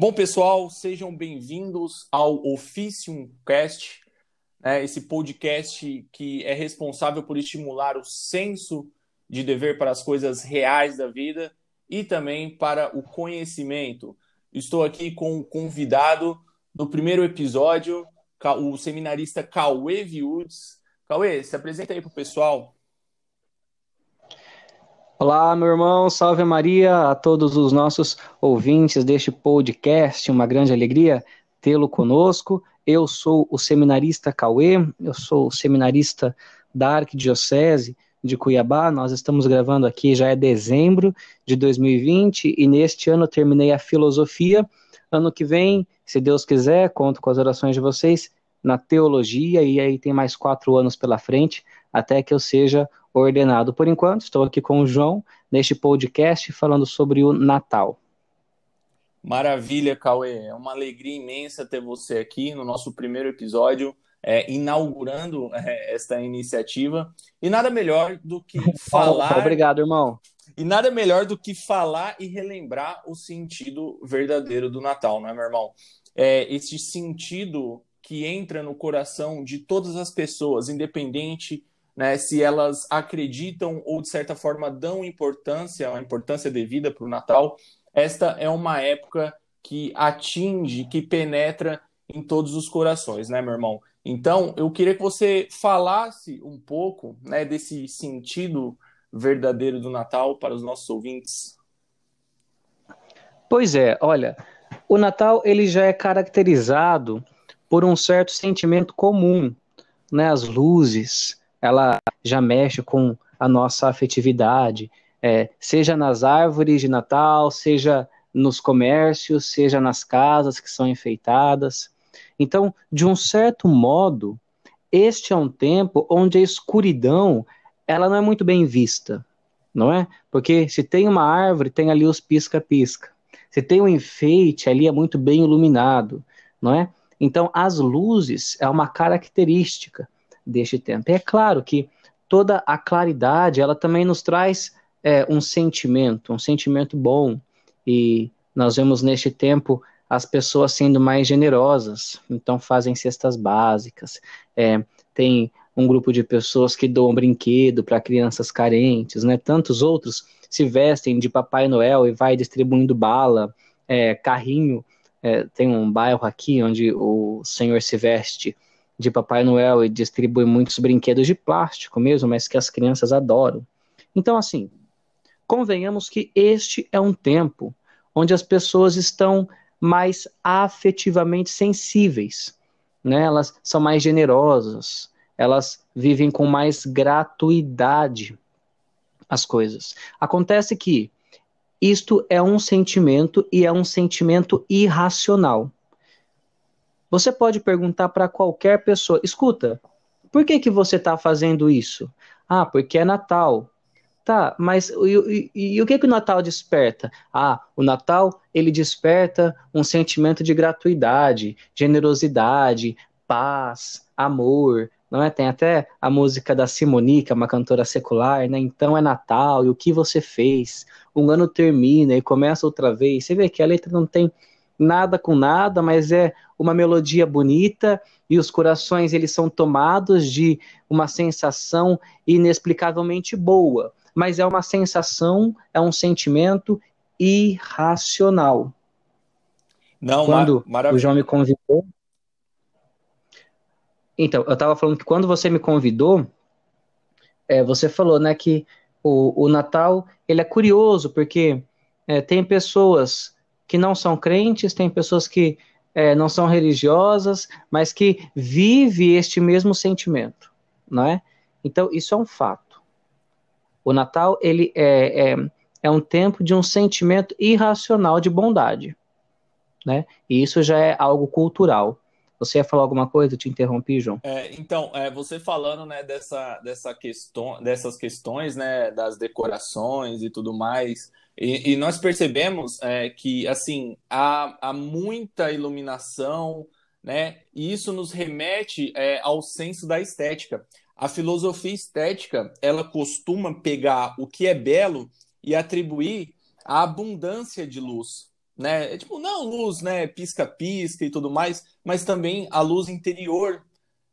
Bom, pessoal, sejam bem-vindos ao Officium Cast, né, esse podcast que é responsável por estimular o senso de dever para as coisas reais da vida e também para o conhecimento. Estou aqui com o convidado do primeiro episódio, o seminarista Cauê Viudes. Cauê, se apresenta aí para o pessoal. Olá, meu irmão, salve Maria, a todos os nossos ouvintes deste podcast, uma grande alegria tê-lo conosco. Eu sou o seminarista Cauê, eu sou o seminarista da Arquidiocese de Cuiabá. Nós estamos gravando aqui, já é dezembro de 2020 e neste ano terminei a filosofia. Ano que vem, se Deus quiser, conto com as orações de vocês na teologia e aí tem mais quatro anos pela frente até que eu seja ordenado. Por enquanto, estou aqui com o João neste podcast falando sobre o Natal. Maravilha, Cauê. É uma alegria imensa ter você aqui no nosso primeiro episódio, é, inaugurando é, esta iniciativa. E nada melhor do que falar. Obrigado, irmão. E nada melhor do que falar e relembrar o sentido verdadeiro do Natal, não é, meu irmão? É, esse sentido que entra no coração de todas as pessoas, independente né, se elas acreditam ou de certa forma dão importância, a importância devida para o Natal, esta é uma época que atinge, que penetra em todos os corações, né, meu irmão? Então, eu queria que você falasse um pouco, né, desse sentido verdadeiro do Natal para os nossos ouvintes. Pois é, olha, o Natal ele já é caracterizado por um certo sentimento comum, né, as luzes, ela já mexe com a nossa afetividade, é, seja nas árvores de Natal, seja nos comércios, seja nas casas que são enfeitadas. Então, de um certo modo, este é um tempo onde a escuridão ela não é muito bem vista, não é? Porque se tem uma árvore, tem ali os pisca-pisca. Se tem um enfeite, ali é muito bem iluminado, não é? Então, as luzes é uma característica deste tempo. E é claro que toda a claridade, ela também nos traz é, um sentimento, um sentimento bom. E nós vemos neste tempo as pessoas sendo mais generosas, então fazem cestas básicas. É, tem um grupo de pessoas que doam brinquedo para crianças carentes, né? Tantos outros se vestem de Papai Noel e vai distribuindo bala, é, carrinho. É, tem um bairro aqui onde o senhor se veste de Papai Noel e distribui muitos brinquedos de plástico mesmo, mas que as crianças adoram. Então, assim, convenhamos que este é um tempo onde as pessoas estão mais afetivamente sensíveis, né? Elas são mais generosas, elas vivem com mais gratuidade as coisas. Acontece que isto é um sentimento e é um sentimento irracional. Você pode perguntar para qualquer pessoa: escuta, por que, que você está fazendo isso? Ah, porque é Natal. Tá, mas e, e, e, o que, que o Natal desperta? Ah, o Natal ele desperta um sentimento de gratuidade, generosidade, paz, amor, não é? Tem até a música da Simonica, uma cantora secular, né? Então é Natal, e o que você fez? Um ano termina e começa outra vez. Você vê que a letra não tem nada com nada, mas é uma melodia bonita e os corações eles são tomados de uma sensação inexplicavelmente boa, mas é uma sensação, é um sentimento irracional. Não, quando mar o João me convidou. Então, eu estava falando que quando você me convidou, é, você falou, né, que o, o Natal ele é curioso porque é, tem pessoas que não são crentes, tem pessoas que é, não são religiosas, mas que vive este mesmo sentimento, não é? Então isso é um fato. O Natal ele é, é, é um tempo de um sentimento irracional de bondade, né? E isso já é algo cultural. Você ia falar alguma coisa? Eu te interrompi, João. É, então, é, você falando né, dessa, dessa questão, dessas questões né, das decorações e tudo mais, e, e nós percebemos é, que assim há, há, muita iluminação, né? E isso nos remete é, ao senso da estética. A filosofia estética ela costuma pegar o que é belo e atribuir a abundância de luz. Né? É tipo, não luz, né? Pisca-pisca e tudo mais, mas também a luz interior,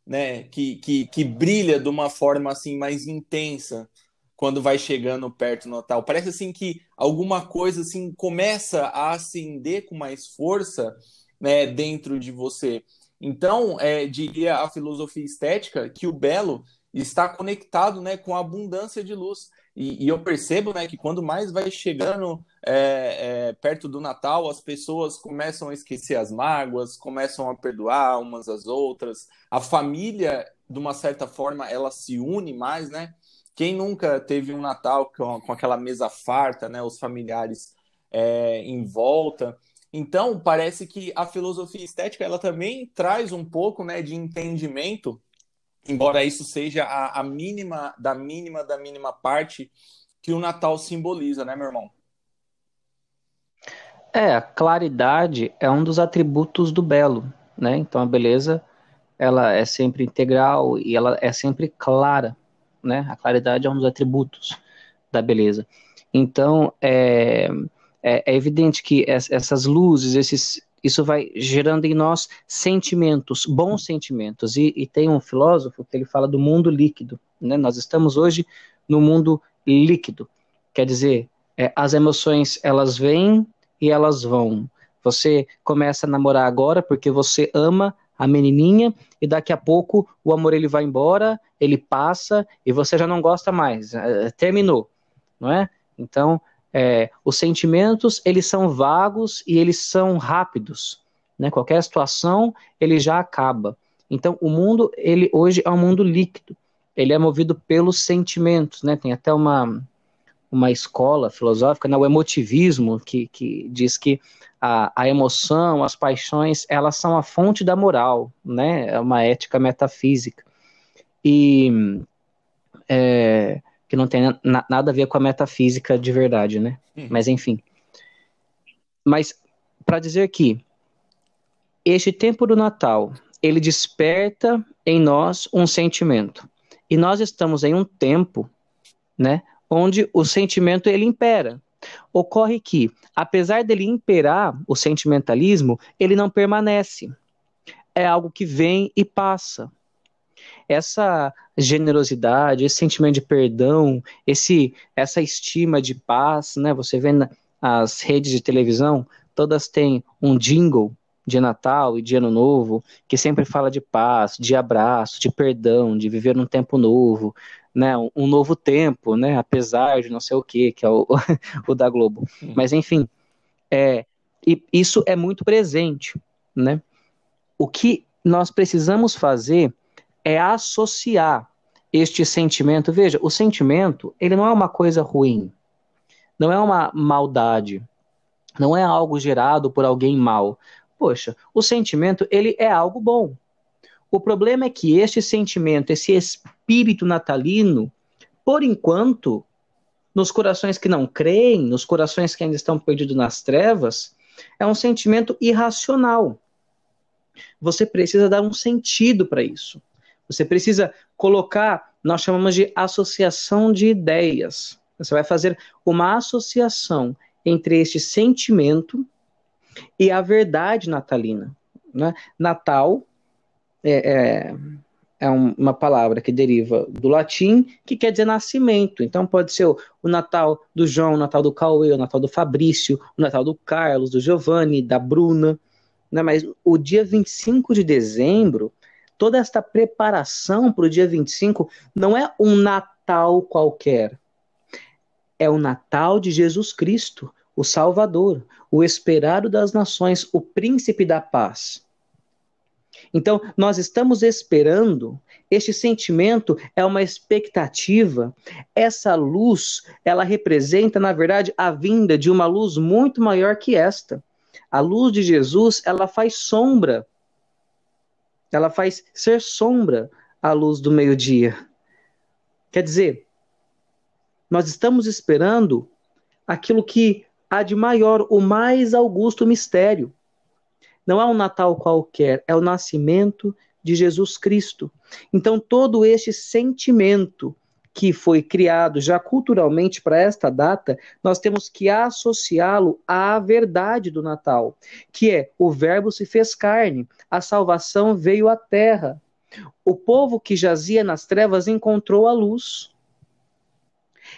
né? Que, que, que brilha de uma forma assim mais intensa quando vai chegando perto do Natal. Parece assim que alguma coisa assim começa a acender com mais força, né? Dentro de você. Então, é, diria a filosofia estética que o belo está conectado né, com a abundância de luz. E, e eu percebo né, que quando mais vai chegando é, é, perto do Natal, as pessoas começam a esquecer as mágoas, começam a perdoar umas às outras. A família, de uma certa forma, ela se une mais, né? Quem nunca teve um Natal com, com aquela mesa farta, né? Os familiares é, em volta. Então, parece que a filosofia estética ela também traz um pouco né, de entendimento, embora isso seja a, a mínima da mínima da mínima parte que o Natal simboliza, né, meu irmão? É, a claridade é um dos atributos do belo, né? Então a beleza ela é sempre integral e ela é sempre clara, né? A claridade é um dos atributos da beleza. Então, é, é, é evidente que essas luzes, esses, isso vai gerando em nós sentimentos, bons sentimentos. E, e, tem um filósofo que ele fala do mundo líquido. Né? Nós estamos hoje no mundo líquido. Quer dizer, é, as emoções elas vêm e elas vão. Você começa a namorar agora porque você ama a menininha e daqui a pouco o amor ele vai embora, ele passa e você já não gosta mais. É, terminou, não é? Então é, os sentimentos eles são vagos e eles são rápidos, né? Qualquer situação ele já acaba. Então o mundo ele hoje é um mundo líquido. Ele é movido pelos sentimentos, né? Tem até uma uma escola filosófica, né, o emotivismo, que, que diz que a, a emoção, as paixões, elas são a fonte da moral, né? É uma ética metafísica. E é, que não tem na, nada a ver com a metafísica de verdade, né? Uhum. Mas enfim. Mas para dizer que este tempo do Natal, ele desperta em nós um sentimento. E nós estamos em um tempo, né, onde o sentimento ele impera. Ocorre que, apesar dele imperar o sentimentalismo, ele não permanece. É algo que vem e passa essa generosidade, esse sentimento de perdão, esse, essa estima de paz, né? Você vê as redes de televisão, todas têm um jingle de Natal e de Ano Novo que sempre fala de paz, de abraço, de perdão, de viver num tempo novo, né? Um novo tempo, né? Apesar de não sei o que, que é o, o da Globo. Mas enfim, é, e isso é muito presente, né? O que nós precisamos fazer é associar este sentimento. Veja, o sentimento, ele não é uma coisa ruim, não é uma maldade, não é algo gerado por alguém mal. Poxa, o sentimento, ele é algo bom. O problema é que este sentimento, esse espírito natalino, por enquanto, nos corações que não creem, nos corações que ainda estão perdidos nas trevas, é um sentimento irracional. Você precisa dar um sentido para isso. Você precisa colocar, nós chamamos de associação de ideias. Você vai fazer uma associação entre este sentimento e a verdade natalina. Né? Natal é, é, é uma palavra que deriva do latim, que quer dizer nascimento. Então pode ser o, o Natal do João, o Natal do Cauê, o Natal do Fabrício, o Natal do Carlos, do Giovanni, da Bruna. Né? Mas o dia 25 de dezembro toda esta preparação para o dia 25 não é um Natal qualquer. É o Natal de Jesus Cristo, o Salvador, o esperado das nações, o príncipe da paz. Então, nós estamos esperando, este sentimento é uma expectativa. Essa luz, ela representa, na verdade, a vinda de uma luz muito maior que esta. A luz de Jesus, ela faz sombra ela faz ser sombra à luz do meio-dia. Quer dizer, nós estamos esperando aquilo que há de maior, o mais augusto mistério. Não é um Natal qualquer, é o nascimento de Jesus Cristo. Então, todo este sentimento que foi criado já culturalmente para esta data, nós temos que associá-lo à verdade do Natal, que é o Verbo se fez carne, a salvação veio à terra. O povo que jazia nas trevas encontrou a luz.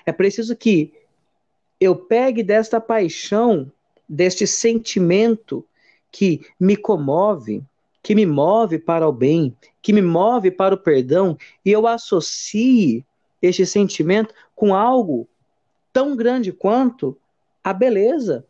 É preciso que eu pegue desta paixão, deste sentimento que me comove, que me move para o bem, que me move para o perdão, e eu associe este sentimento com algo tão grande quanto a beleza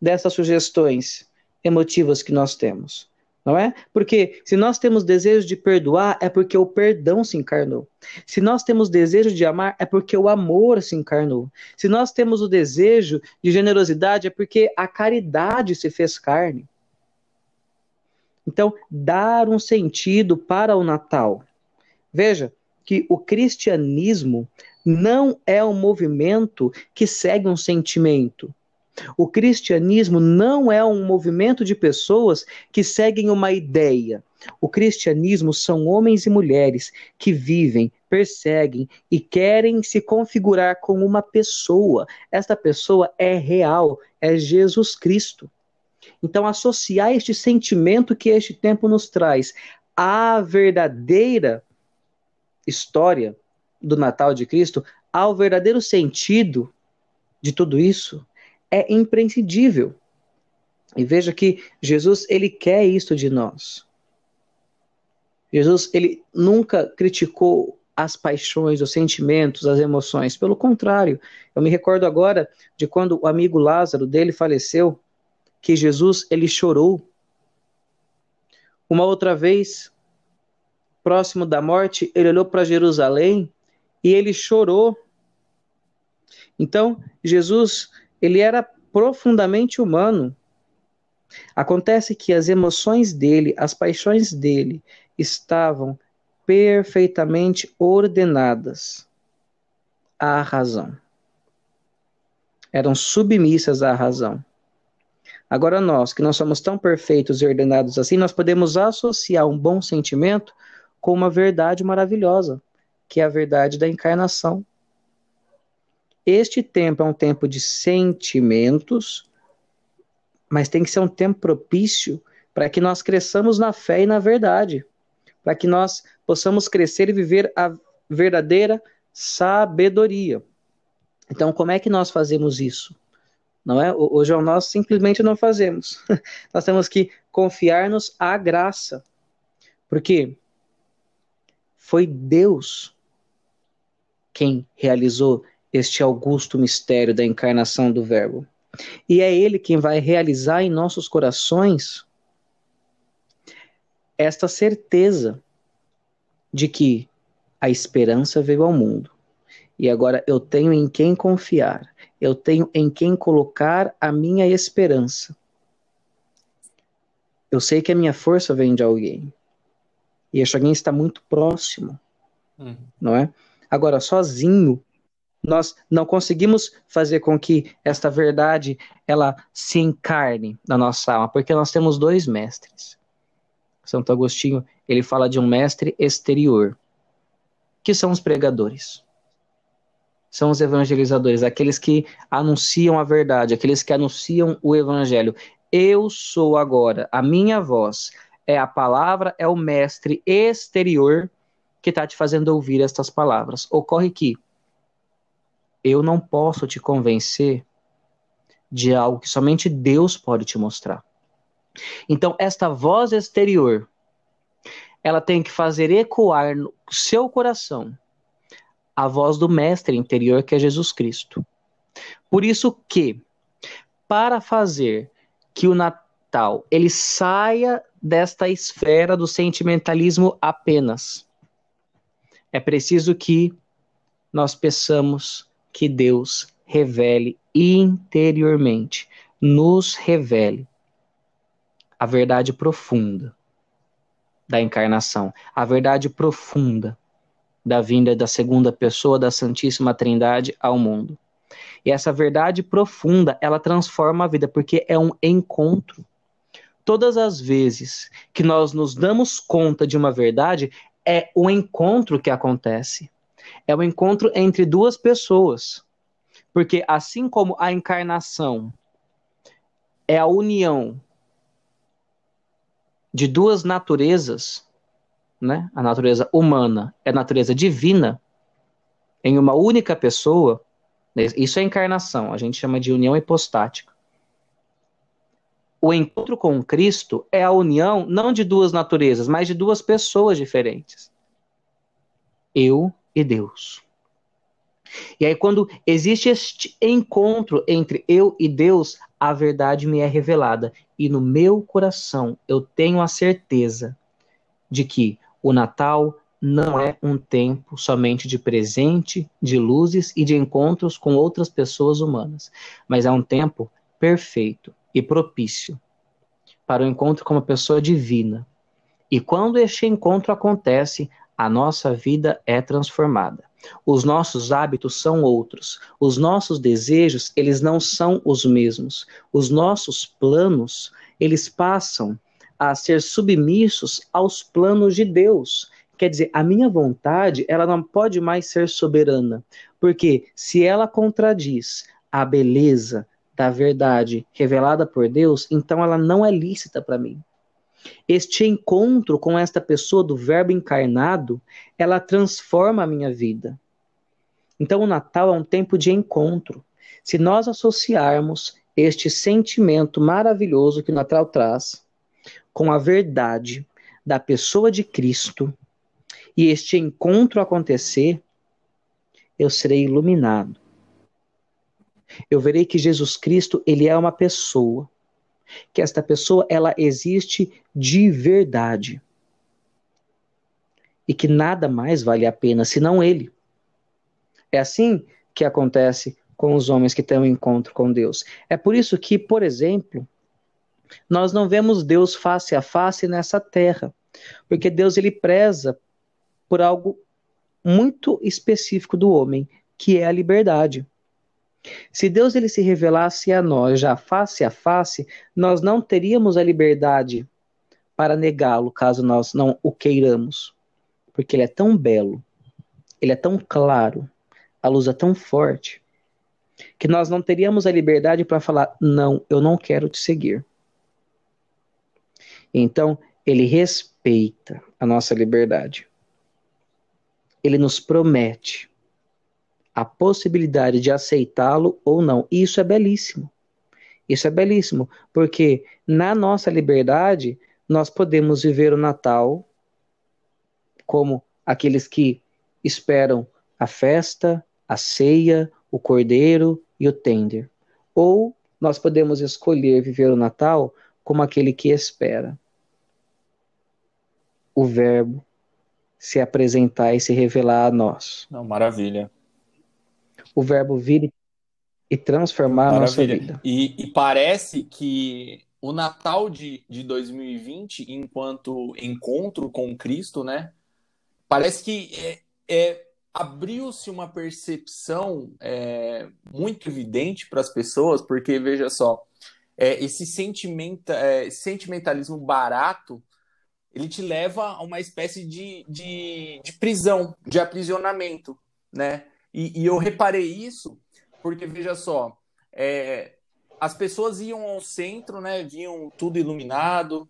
dessas sugestões emotivas que nós temos. Não é? Porque se nós temos desejo de perdoar, é porque o perdão se encarnou. Se nós temos desejo de amar, é porque o amor se encarnou. Se nós temos o desejo de generosidade, é porque a caridade se fez carne. Então, dar um sentido para o Natal. Veja que o cristianismo não é um movimento que segue um sentimento. O cristianismo não é um movimento de pessoas que seguem uma ideia. O cristianismo são homens e mulheres que vivem, perseguem e querem se configurar como uma pessoa. Esta pessoa é real, é Jesus Cristo. Então, associar este sentimento que este tempo nos traz à verdadeira história do Natal de Cristo, ao verdadeiro sentido de tudo isso, é imprescindível. E veja que Jesus, ele quer isso de nós. Jesus, ele nunca criticou as paixões, os sentimentos, as emoções. Pelo contrário, eu me recordo agora de quando o amigo Lázaro dele faleceu, que Jesus ele chorou. Uma outra vez, próximo da morte, ele olhou para Jerusalém e ele chorou. Então, Jesus, ele era profundamente humano. Acontece que as emoções dele, as paixões dele, estavam perfeitamente ordenadas à razão. Eram submissas à razão. Agora nós, que não somos tão perfeitos e ordenados assim, nós podemos associar um bom sentimento com uma verdade maravilhosa, que é a verdade da encarnação. Este tempo é um tempo de sentimentos, mas tem que ser um tempo propício para que nós cresçamos na fé e na verdade, para que nós possamos crescer e viver a verdadeira sabedoria. Então, como é que nós fazemos isso? não é? Hoje nós simplesmente não fazemos. nós temos que confiar-nos à graça, porque foi Deus quem realizou este augusto mistério da encarnação do Verbo. E é Ele quem vai realizar em nossos corações esta certeza de que a esperança veio ao mundo. E agora eu tenho em quem confiar eu tenho em quem colocar a minha esperança. Eu sei que a minha força vem de alguém. E este alguém está muito próximo. Uhum. Não é? Agora, sozinho, nós não conseguimos fazer com que esta verdade ela se encarne na nossa alma, porque nós temos dois mestres. Santo Agostinho, ele fala de um mestre exterior, que são os pregadores são os evangelizadores, aqueles que anunciam a verdade, aqueles que anunciam o evangelho. Eu sou agora, a minha voz é a palavra, é o mestre exterior que está te fazendo ouvir estas palavras. Ocorre que eu não posso te convencer de algo que somente Deus pode te mostrar. Então, esta voz exterior, ela tem que fazer ecoar no seu coração a voz do mestre interior que é Jesus Cristo. Por isso que para fazer que o Natal ele saia desta esfera do sentimentalismo apenas, é preciso que nós peçamos que Deus revele interiormente, nos revele a verdade profunda da encarnação, a verdade profunda da vinda da segunda pessoa da Santíssima Trindade ao mundo. E essa verdade profunda, ela transforma a vida, porque é um encontro. Todas as vezes que nós nos damos conta de uma verdade, é o encontro que acontece. É o encontro entre duas pessoas. Porque assim como a encarnação é a união de duas naturezas, né? A natureza humana é a natureza divina em uma única pessoa. Isso é encarnação, a gente chama de união hipostática. O encontro com Cristo é a união não de duas naturezas, mas de duas pessoas diferentes. Eu e Deus. E aí, quando existe este encontro entre eu e Deus, a verdade me é revelada. E no meu coração eu tenho a certeza de que o Natal não é um tempo somente de presente, de luzes e de encontros com outras pessoas humanas, mas é um tempo perfeito e propício para o encontro com uma pessoa divina. E quando este encontro acontece, a nossa vida é transformada. Os nossos hábitos são outros. Os nossos desejos, eles não são os mesmos. Os nossos planos, eles passam a ser submissos aos planos de Deus. Quer dizer, a minha vontade, ela não pode mais ser soberana, porque se ela contradiz a beleza da verdade revelada por Deus, então ela não é lícita para mim. Este encontro com esta pessoa do Verbo encarnado, ela transforma a minha vida. Então o Natal é um tempo de encontro. Se nós associarmos este sentimento maravilhoso que o Natal traz com a verdade da pessoa de Cristo e este encontro acontecer, eu serei iluminado. Eu verei que Jesus Cristo, ele é uma pessoa que esta pessoa ela existe de verdade e que nada mais vale a pena senão ele. É assim que acontece com os homens que têm um encontro com Deus. É por isso que, por exemplo, nós não vemos Deus face a face nessa terra, porque Deus ele preza por algo muito específico do homem, que é a liberdade. Se Deus ele se revelasse a nós já face a face, nós não teríamos a liberdade para negá-lo, caso nós não o queiramos. Porque ele é tão belo, ele é tão claro, a luz é tão forte, que nós não teríamos a liberdade para falar: não, eu não quero te seguir. Então, ele respeita a nossa liberdade. Ele nos promete a possibilidade de aceitá-lo ou não. E isso é belíssimo. Isso é belíssimo, porque na nossa liberdade nós podemos viver o Natal como aqueles que esperam a festa, a ceia, o cordeiro e o tender. Ou nós podemos escolher viver o Natal como aquele que espera o Verbo se apresentar e se revelar a nós. Não, maravilha o verbo vir e transformar Maravilha. a nossa vida. E, e, parece que o Natal de, de 2020, enquanto encontro com Cristo, né? Parece que é, é abriu-se uma percepção é, muito evidente para as pessoas, porque veja só, é, esse sentimenta, é, sentimentalismo barato ele te leva a uma espécie de, de, de prisão, de aprisionamento, né? E, e eu reparei isso porque, veja só, é, as pessoas iam ao centro, né, viam tudo iluminado,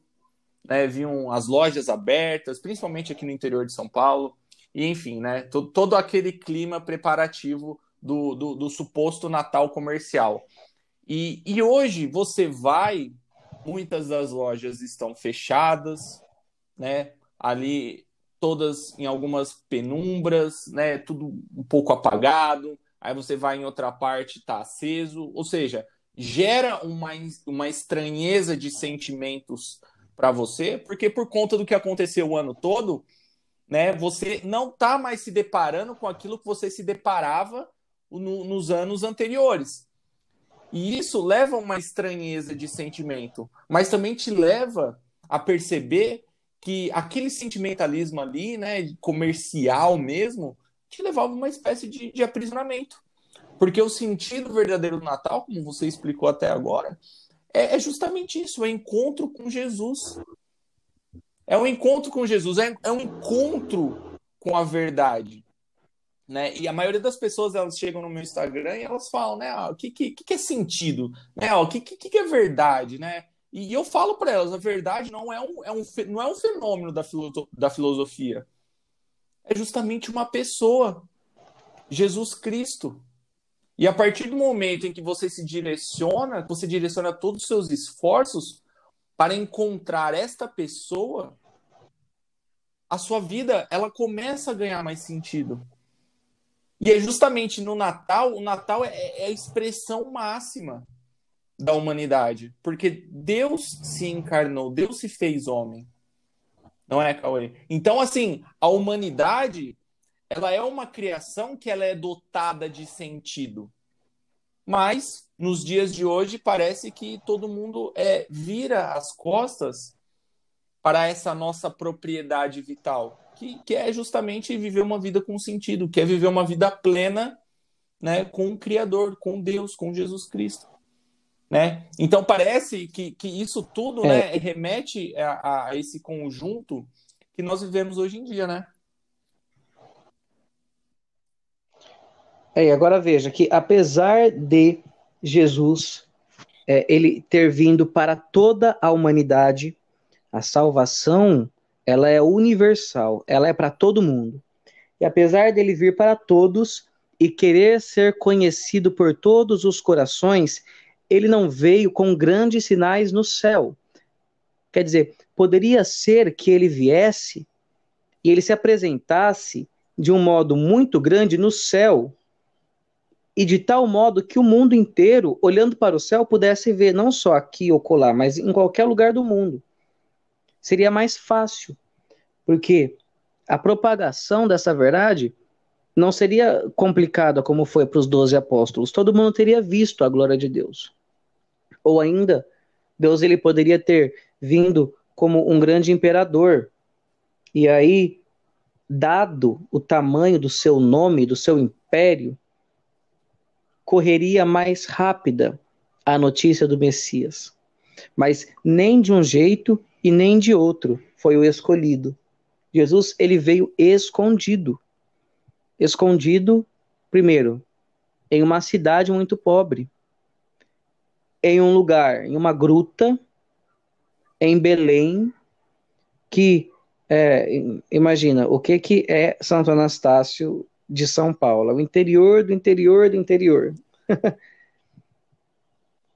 né, viam as lojas abertas, principalmente aqui no interior de São Paulo, e enfim, né, todo, todo aquele clima preparativo do, do, do suposto Natal comercial. E, e hoje você vai, muitas das lojas estão fechadas, né? Ali todas em algumas penumbras, né? Tudo um pouco apagado. Aí você vai em outra parte, tá aceso. Ou seja, gera uma, uma estranheza de sentimentos para você, porque por conta do que aconteceu o ano todo, né? Você não tá mais se deparando com aquilo que você se deparava no, nos anos anteriores. E isso leva a uma estranheza de sentimento, mas também te leva a perceber que aquele sentimentalismo ali, né, comercial mesmo, te levava a uma espécie de, de aprisionamento. Porque o sentido verdadeiro do Natal, como você explicou até agora, é, é justamente isso, é encontro com Jesus. É um encontro com Jesus, é, é um encontro com a verdade. Né? E a maioria das pessoas elas chegam no meu Instagram e elas falam, né? Ah, o que, que, que é sentido? Né? O que, que, que é verdade? Né? E eu falo para elas, a verdade não é um, é um, não é um fenômeno da, filo, da filosofia. É justamente uma pessoa, Jesus Cristo. E a partir do momento em que você se direciona, você direciona todos os seus esforços para encontrar esta pessoa, a sua vida ela começa a ganhar mais sentido. E é justamente no Natal, o Natal é, é a expressão máxima da humanidade, porque Deus se encarnou, Deus se fez homem. Não é, Cauê? Então, assim, a humanidade, ela é uma criação que ela é dotada de sentido. Mas, nos dias de hoje, parece que todo mundo é, vira as costas para essa nossa propriedade vital que, que é justamente viver uma vida com sentido, que é viver uma vida plena né, com o Criador, com Deus, com Jesus Cristo. Né? Então parece que, que isso tudo é. né, remete a, a, esse conjunto que nós vivemos hoje em dia, né? É, agora veja que apesar de Jesus é, ele ter vindo para toda a humanidade, a salvação ela é universal, ela é para todo mundo. E apesar dele vir para todos e querer ser conhecido por todos os corações, ele não veio com grandes sinais no céu. Quer dizer, poderia ser que ele viesse e ele se apresentasse de um modo muito grande no céu, e de tal modo que o mundo inteiro, olhando para o céu, pudesse ver não só aqui ou colar, mas em qualquer lugar do mundo seria mais fácil, porque a propagação dessa verdade não seria complicada como foi para os doze apóstolos. Todo mundo teria visto a glória de Deus. Ou ainda, Deus ele poderia ter vindo como um grande imperador. E aí, dado o tamanho do seu nome, do seu império, correria mais rápida a notícia do Messias. Mas nem de um jeito e nem de outro foi o escolhido. Jesus, ele veio escondido. Escondido, primeiro, em uma cidade muito pobre, em um lugar, em uma gruta, em Belém, que é, imagina o que que é Santo Anastácio de São Paulo, o interior do interior do interior.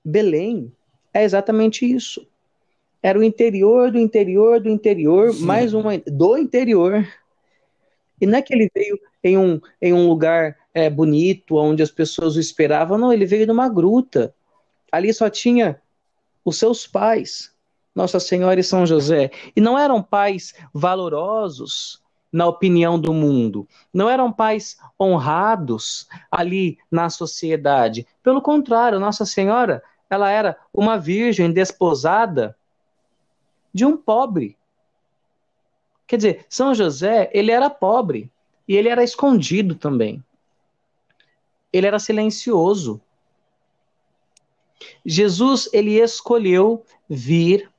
Belém é exatamente isso. Era o interior do interior do interior, Sim. mais uma do interior. E não é que ele veio em um, em um lugar é, bonito, onde as pessoas o esperavam, não, ele veio numa gruta. Ali só tinha os seus pais, Nossa Senhora e São José. E não eram pais valorosos na opinião do mundo, não eram pais honrados ali na sociedade. Pelo contrário, Nossa Senhora, ela era uma virgem desposada de um pobre. Quer dizer, São José, ele era pobre e ele era escondido também. Ele era silencioso. Jesus, ele escolheu vir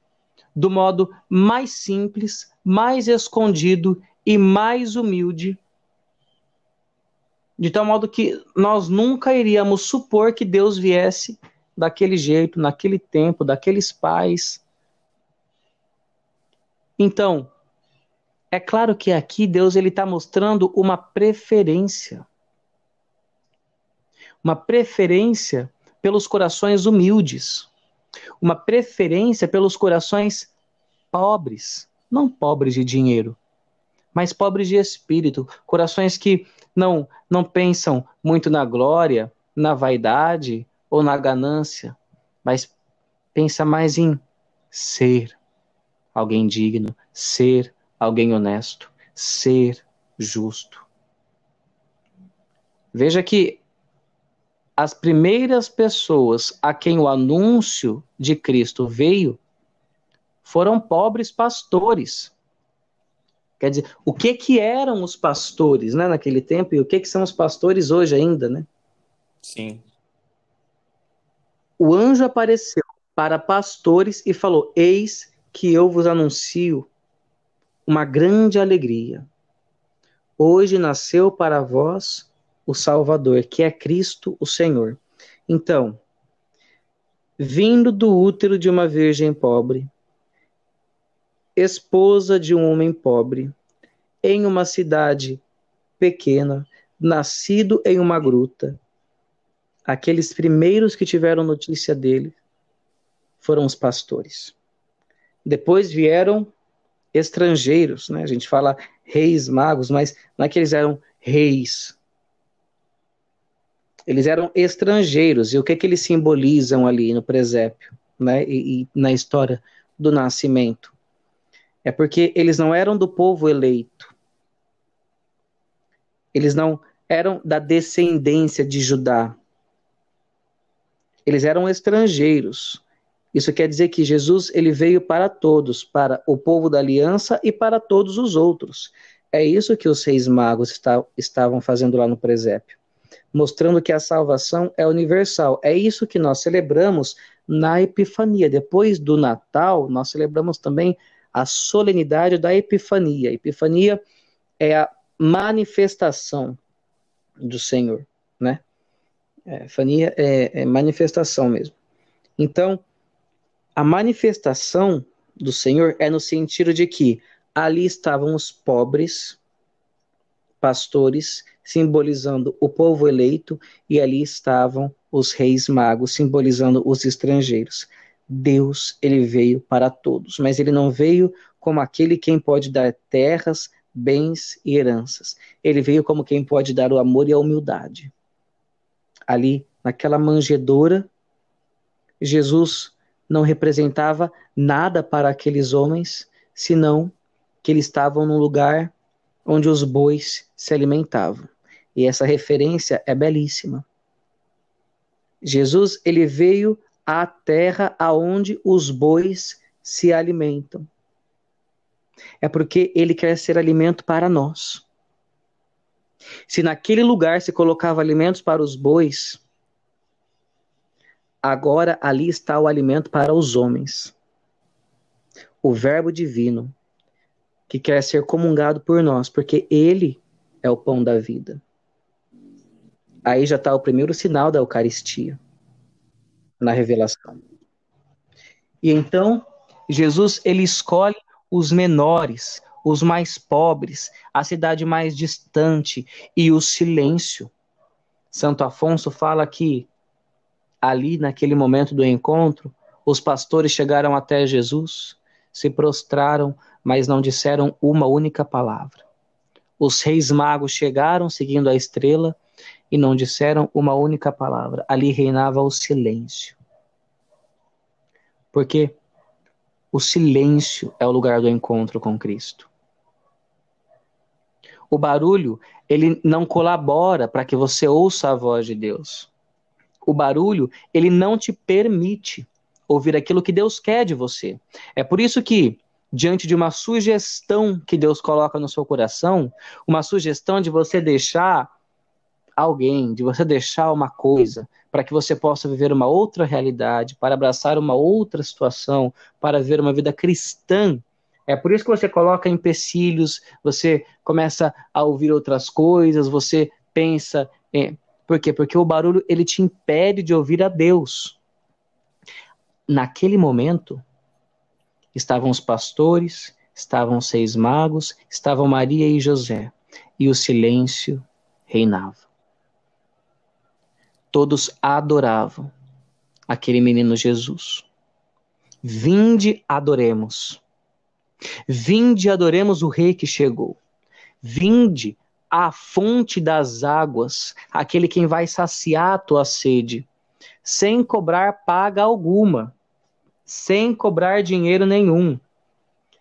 do modo mais simples, mais escondido e mais humilde, de tal modo que nós nunca iríamos supor que Deus viesse daquele jeito, naquele tempo, daqueles pais, então, é claro que aqui Deus ele está mostrando uma preferência, uma preferência pelos corações humildes, uma preferência pelos corações pobres, não pobres de dinheiro, mas pobres de espírito, corações que não não pensam muito na glória, na vaidade ou na ganância, mas pensa mais em ser, alguém digno, ser alguém honesto, ser justo. Veja que as primeiras pessoas a quem o anúncio de Cristo veio foram pobres pastores. Quer dizer, o que que eram os pastores, né, naquele tempo e o que que são os pastores hoje ainda, né? Sim. O anjo apareceu para pastores e falou: Eis que eu vos anuncio uma grande alegria. Hoje nasceu para vós o Salvador, que é Cristo o Senhor. Então, vindo do útero de uma virgem pobre, esposa de um homem pobre, em uma cidade pequena, nascido em uma gruta, aqueles primeiros que tiveram notícia dele foram os pastores. Depois vieram estrangeiros, né? A gente fala reis magos, mas não é que eles eram reis. Eles eram estrangeiros. E o que, que eles simbolizam ali no presépio, né? E, e na história do nascimento? É porque eles não eram do povo eleito. Eles não eram da descendência de Judá. Eles eram estrangeiros. Isso quer dizer que Jesus ele veio para todos, para o povo da aliança e para todos os outros. É isso que os seis magos está, estavam fazendo lá no presépio, mostrando que a salvação é universal. É isso que nós celebramos na Epifania. Depois do Natal, nós celebramos também a solenidade da Epifania. Epifania é a manifestação do Senhor, né? É, Epifania é, é manifestação mesmo. Então, a manifestação do Senhor é no sentido de que ali estavam os pobres, pastores, simbolizando o povo eleito, e ali estavam os reis magos, simbolizando os estrangeiros. Deus, ele veio para todos, mas ele não veio como aquele quem pode dar terras, bens e heranças. Ele veio como quem pode dar o amor e a humildade. Ali, naquela manjedoura, Jesus não representava nada para aqueles homens, senão que eles estavam num lugar onde os bois se alimentavam. E essa referência é belíssima. Jesus, ele veio à terra aonde os bois se alimentam. É porque ele quer ser alimento para nós. Se naquele lugar se colocava alimentos para os bois, Agora ali está o alimento para os homens. O Verbo divino, que quer ser comungado por nós, porque ele é o pão da vida. Aí já está o primeiro sinal da Eucaristia, na revelação. E então, Jesus, ele escolhe os menores, os mais pobres, a cidade mais distante e o silêncio. Santo Afonso fala que ali naquele momento do encontro, os pastores chegaram até Jesus, se prostraram, mas não disseram uma única palavra. Os reis magos chegaram seguindo a estrela e não disseram uma única palavra. Ali reinava o silêncio. Porque o silêncio é o lugar do encontro com Cristo. O barulho, ele não colabora para que você ouça a voz de Deus o barulho, ele não te permite ouvir aquilo que Deus quer de você. É por isso que, diante de uma sugestão que Deus coloca no seu coração, uma sugestão de você deixar alguém, de você deixar uma coisa, para que você possa viver uma outra realidade, para abraçar uma outra situação, para viver uma vida cristã. É por isso que você coloca empecilhos, você começa a ouvir outras coisas, você pensa, por quê? Porque o barulho ele te impede de ouvir a Deus. Naquele momento, estavam os pastores, estavam os seis magos, estavam Maria e José, e o silêncio reinava. Todos adoravam aquele menino Jesus. Vinde, adoremos. Vinde, adoremos o rei que chegou. Vinde, a fonte das águas, aquele quem vai saciar a tua sede, sem cobrar paga alguma, sem cobrar dinheiro nenhum.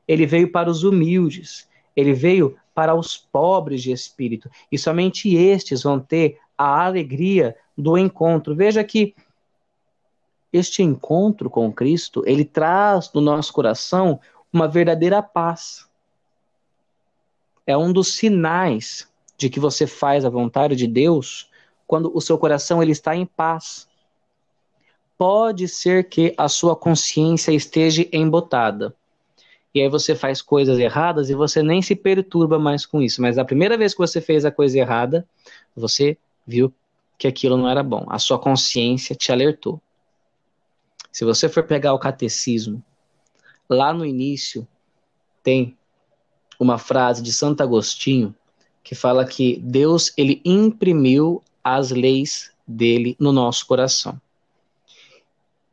Ele veio para os humildes, ele veio para os pobres de espírito, e somente estes vão ter a alegria do encontro. Veja que este encontro com Cristo, ele traz no nosso coração uma verdadeira paz. É um dos sinais de que você faz a vontade de Deus quando o seu coração ele está em paz. Pode ser que a sua consciência esteja embotada. e aí você faz coisas erradas e você nem se perturba mais com isso. Mas a primeira vez que você fez a coisa errada, você viu que aquilo não era bom. A sua consciência te alertou. Se você for pegar o catecismo, lá no início tem uma frase de Santo Agostinho que fala que Deus ele imprimiu as leis dele no nosso coração.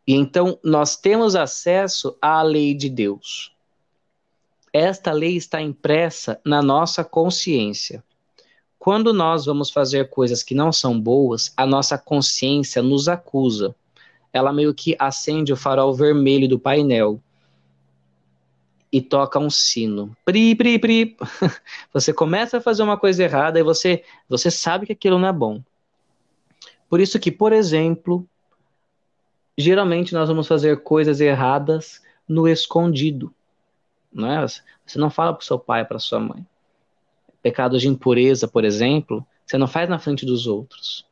E então nós temos acesso à lei de Deus. Esta lei está impressa na nossa consciência. Quando nós vamos fazer coisas que não são boas, a nossa consciência nos acusa. Ela meio que acende o farol vermelho do painel e toca um sino. Pri, pri, pri. Você começa a fazer uma coisa errada e você, você sabe que aquilo não é bom. Por isso que, por exemplo, geralmente nós vamos fazer coisas erradas no escondido. Não é? Você não fala para seu pai, para sua mãe. Pecados de impureza, por exemplo, você não faz na frente dos outros.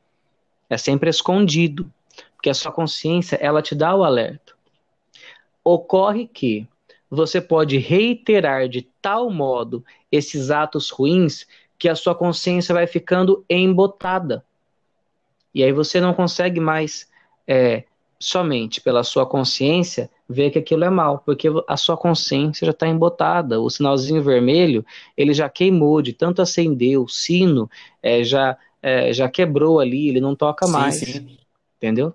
É sempre escondido, porque a sua consciência ela te dá o alerta. Ocorre que você pode reiterar de tal modo esses atos ruins que a sua consciência vai ficando embotada. E aí você não consegue mais é, somente pela sua consciência ver que aquilo é mal, porque a sua consciência já está embotada, o sinalzinho vermelho ele já queimou, de tanto acender, o sino é, já, é, já quebrou ali, ele não toca sim, mais, sim. entendeu?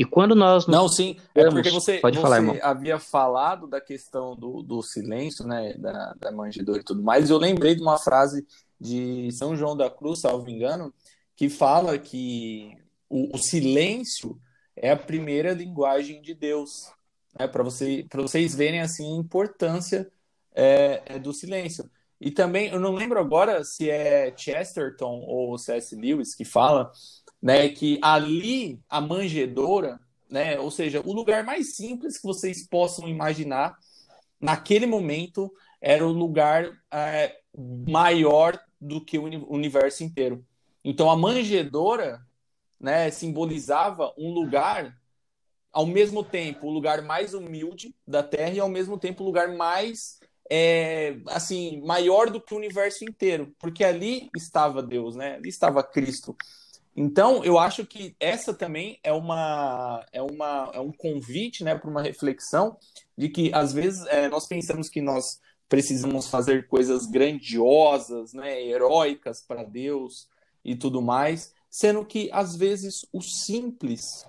E quando nós não sim é porque você, pode você falar, irmão. havia falado da questão do, do silêncio, né, da, da manjedoura e tudo mais. Eu lembrei de uma frase de São João da Cruz, salvo engano, que fala que o, o silêncio é a primeira linguagem de Deus, né, para você, vocês verem assim a importância é, é do silêncio. E também, eu não lembro agora se é Chesterton ou C.S. Lewis que fala, né, que ali a manjedoura, né, ou seja, o lugar mais simples que vocês possam imaginar, naquele momento era o lugar é, maior do que o universo inteiro. Então a manjedoura, né, simbolizava um lugar ao mesmo tempo o lugar mais humilde da Terra e ao mesmo tempo o lugar mais é, assim maior do que o universo inteiro, porque ali estava Deus, né? Ali estava Cristo. Então, eu acho que essa também é uma é uma é um convite, né, para uma reflexão de que às vezes é, nós pensamos que nós precisamos fazer coisas grandiosas, né, heróicas para Deus e tudo mais, sendo que às vezes o simples,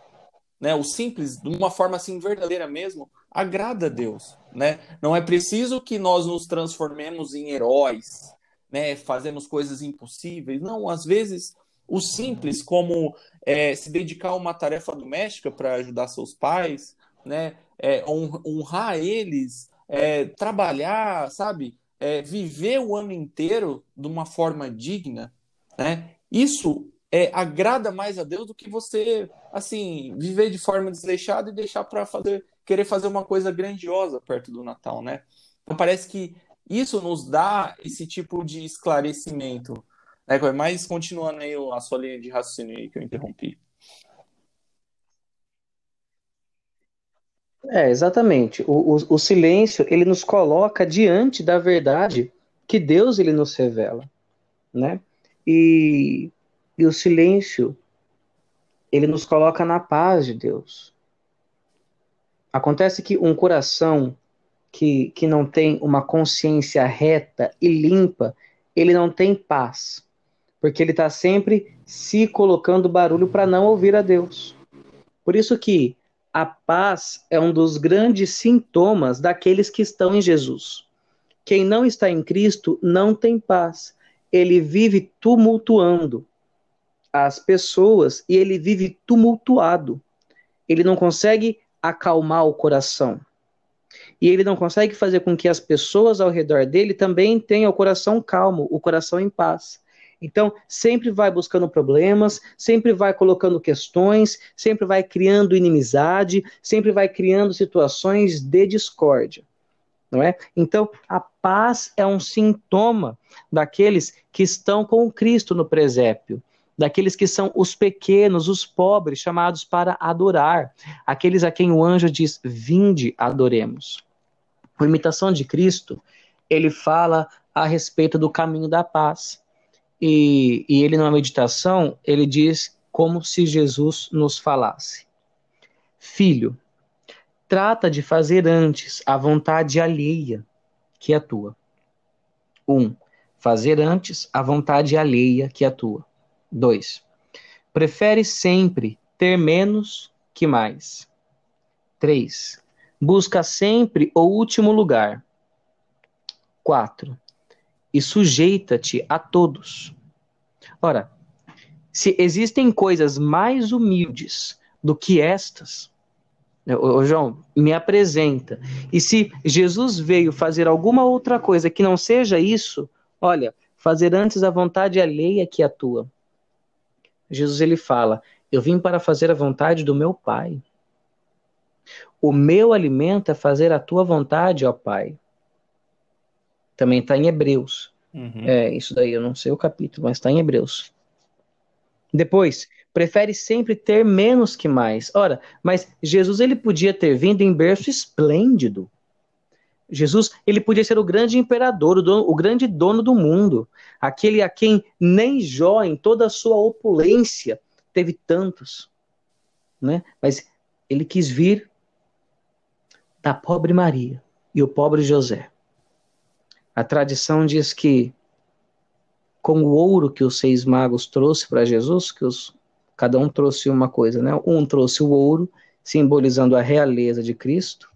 né, o simples de uma forma assim verdadeira mesmo, agrada a Deus, né? Não é preciso que nós nos transformemos em heróis, né, fazemos coisas impossíveis. Não, às vezes o simples, como é, se dedicar a uma tarefa doméstica para ajudar seus pais, né? É, honrar eles, é, trabalhar, sabe? É, viver o ano inteiro de uma forma digna, né? Isso é, agrada mais a Deus do que você, assim, viver de forma desleixada e deixar para fazer, querer fazer uma coisa grandiosa perto do Natal, né? Então parece que isso nos dá esse tipo de esclarecimento, é, mas continuando aí a sua linha de raciocínio aí que eu interrompi. É, exatamente. O, o, o, silêncio, ele nos coloca diante da verdade que Deus ele nos revela, né? E, e o silêncio, ele nos coloca na paz de Deus. Acontece que um coração que, que não tem uma consciência reta e limpa, ele não tem paz porque ele está sempre se colocando barulho para não ouvir a Deus. Por isso que a paz é um dos grandes sintomas daqueles que estão em Jesus. Quem não está em Cristo não tem paz. Ele vive tumultuando as pessoas e ele vive tumultuado. Ele não consegue acalmar o coração. E ele não consegue fazer com que as pessoas ao redor dele também tenham o coração calmo, o coração em paz. Então, sempre vai buscando problemas, sempre vai colocando questões, sempre vai criando inimizade, sempre vai criando situações de discórdia. Não é? Então, a paz é um sintoma daqueles que estão com Cristo no presépio, daqueles que são os pequenos, os pobres, chamados para adorar, aqueles a quem o anjo diz: Vinde, adoremos. A imitação de Cristo, ele fala a respeito do caminho da paz. E, e ele, numa meditação, ele diz como se Jesus nos falasse: Filho, trata de fazer antes a vontade alheia que a tua. Um, fazer antes a vontade alheia que a tua. Dois, prefere sempre ter menos que mais. Três, busca sempre o último lugar. Quatro, e sujeita-te a todos. Ora, se existem coisas mais humildes do que estas, Ô, João, me apresenta. E se Jesus veio fazer alguma outra coisa que não seja isso, olha, fazer antes a vontade alheia que a tua. Jesus ele fala: Eu vim para fazer a vontade do meu Pai. O meu alimento é fazer a tua vontade, ó Pai. Também está em Hebreus. Uhum. É, isso daí eu não sei o capítulo, mas está em Hebreus. Depois, prefere sempre ter menos que mais. Ora, mas Jesus ele podia ter vindo em berço esplêndido. Jesus ele podia ser o grande imperador, o, dono, o grande dono do mundo, aquele a quem nem Jó, em toda a sua opulência, teve tantos. Né? Mas ele quis vir da pobre Maria e o pobre José. A tradição diz que com o ouro que os seis magos trouxe para Jesus, que os, cada um trouxe uma coisa, né? Um trouxe o ouro, simbolizando a realeza de Cristo,